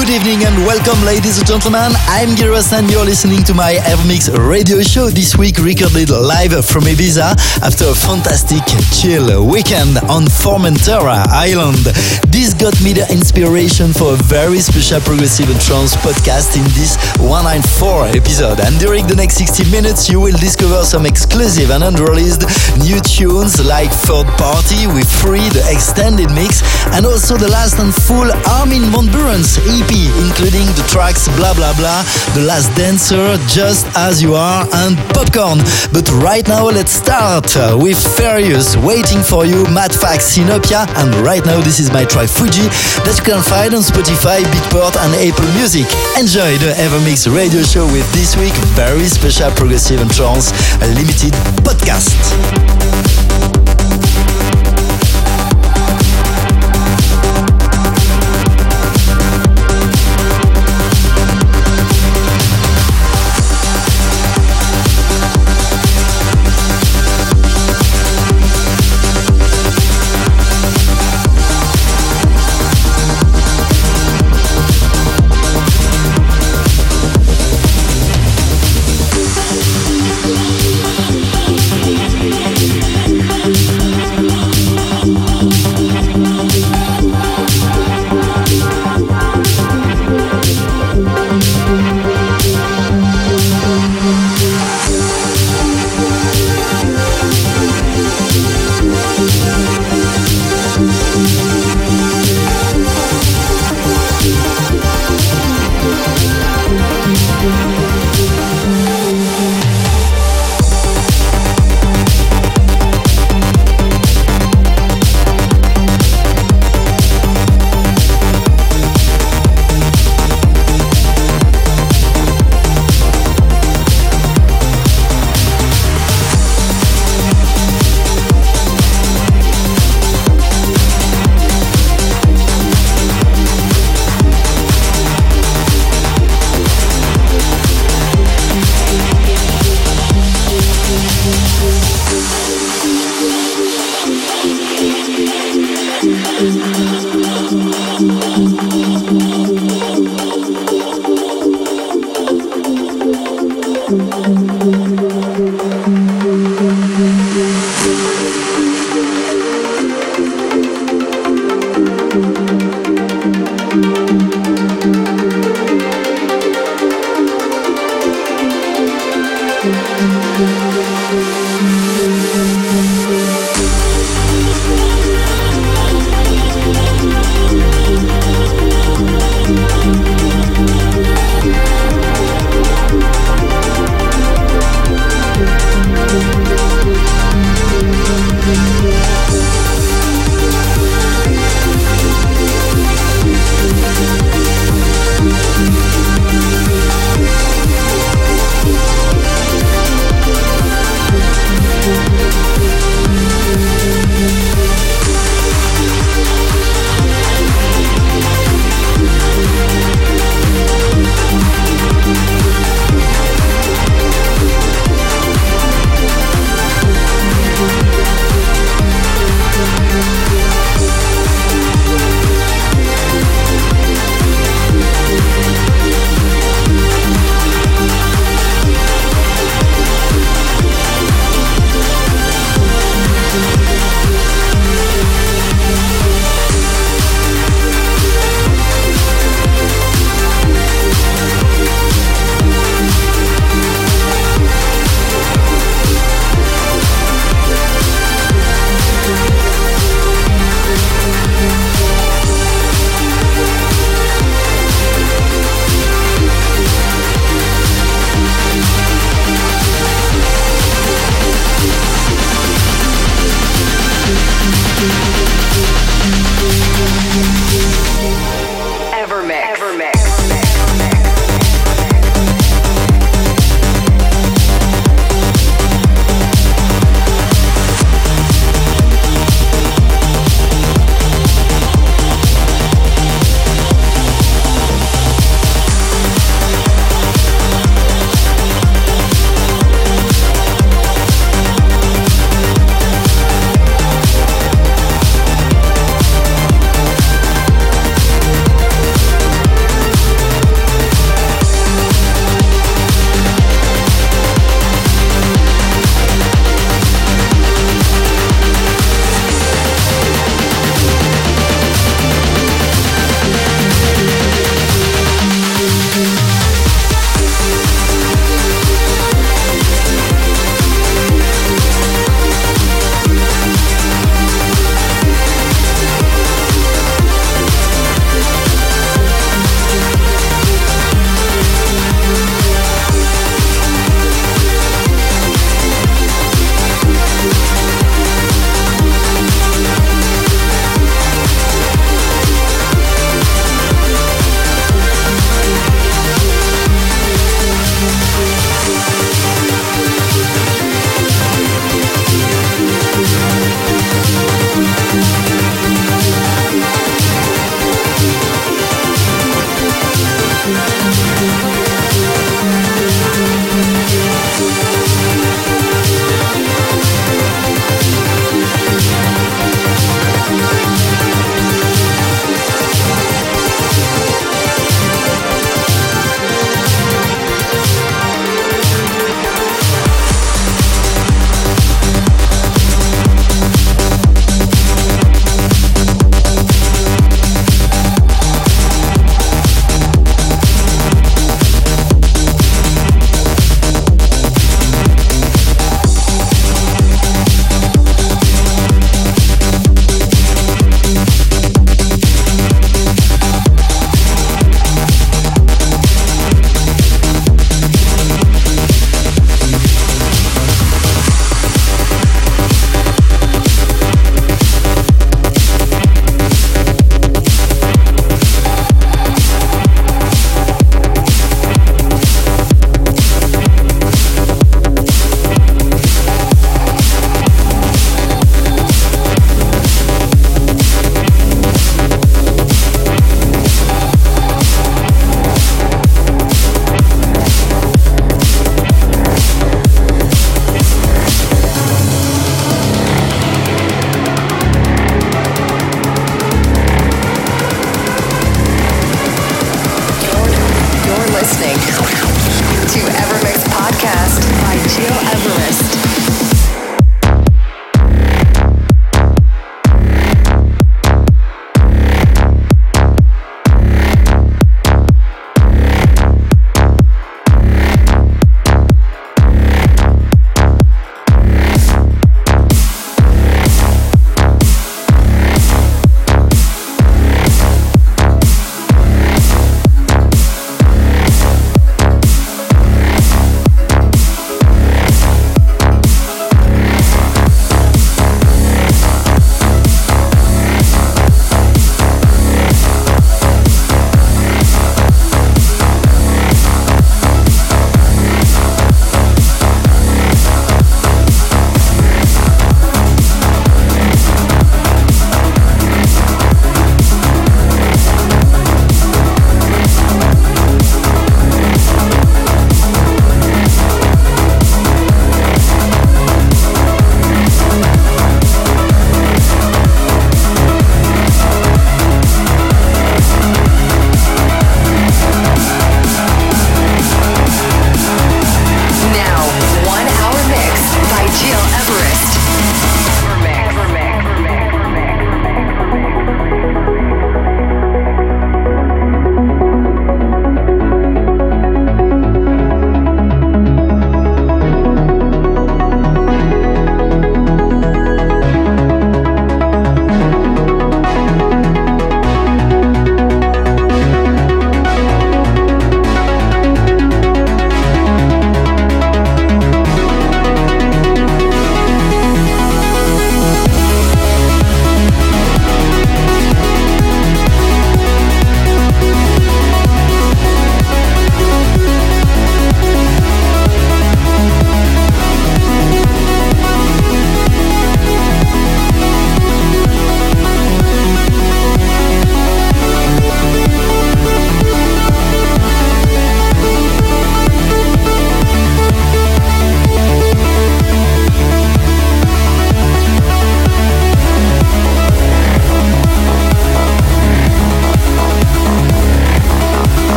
Good evening and welcome, ladies and gentlemen. I'm Giros and you're listening to my Evermix radio show this week, recorded live from Ibiza after a fantastic chill weekend on Formentera Island. This got me the inspiration for a very special progressive and trance podcast in this 194 episode. And during the next 60 minutes, you will discover some exclusive and unreleased new tunes like Third Party with Free, the extended mix, and also the last and full Armin Van Buuren's EP, including the tracks Blah Blah Blah, The Last Dancer, Just As You Are, and Popcorn. But right now, let's start with Furious, Waiting for You, Matt Fax, Sinopia, and right now, this is my track Fuji that you can find on Spotify, Beatport, and Apple Music. Enjoy the Evermix radio show with this week very special progressive and trance limited podcast.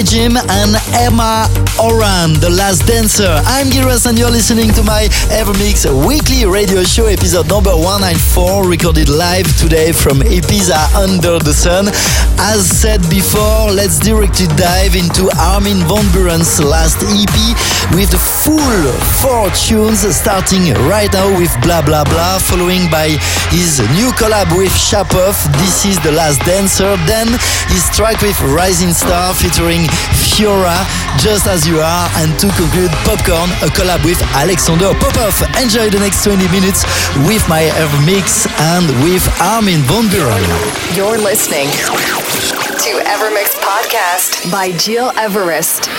Regime and Emma Oran, The Last Dancer. I'm Giras and you're listening to my Evermix weekly radio show, episode number 194, recorded live today from Ibiza under the sun. As said before, let's directly dive into Armin van Buuren's last EP with the full four tunes starting right now with Blah Blah Blah, following by his new collab with Shapov, This is the Last Dancer, then his track with Rising Star featuring Fiora, Just As You Are, and to conclude Popcorn, a collab with Alexander Popov. Enjoy the next 20 minutes with my Evermix and with Armin van Buuren. You're listening to Evermix Podcast by Gil Everest.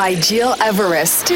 By Gil Everest.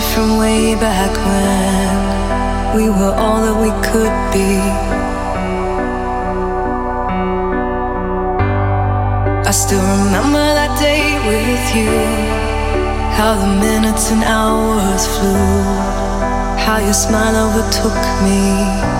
From way back when we were all that we could be. I still remember that day with you. How the minutes and hours flew. How your smile overtook me.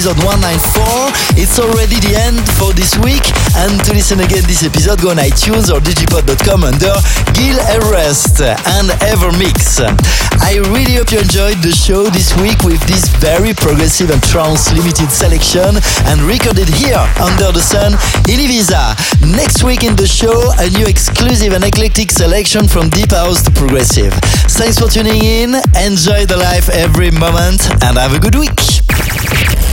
Episode 194. It's already the end for this week and to listen again this episode go on iTunes or digipod.com under Gil Everest and Evermix. I really hope you enjoyed the show this week with this very progressive and trance limited selection and recorded here under the sun in Ibiza. Next week in the show, a new exclusive and eclectic selection from deep house to progressive. Thanks for tuning in, enjoy the life every moment, and have a good week.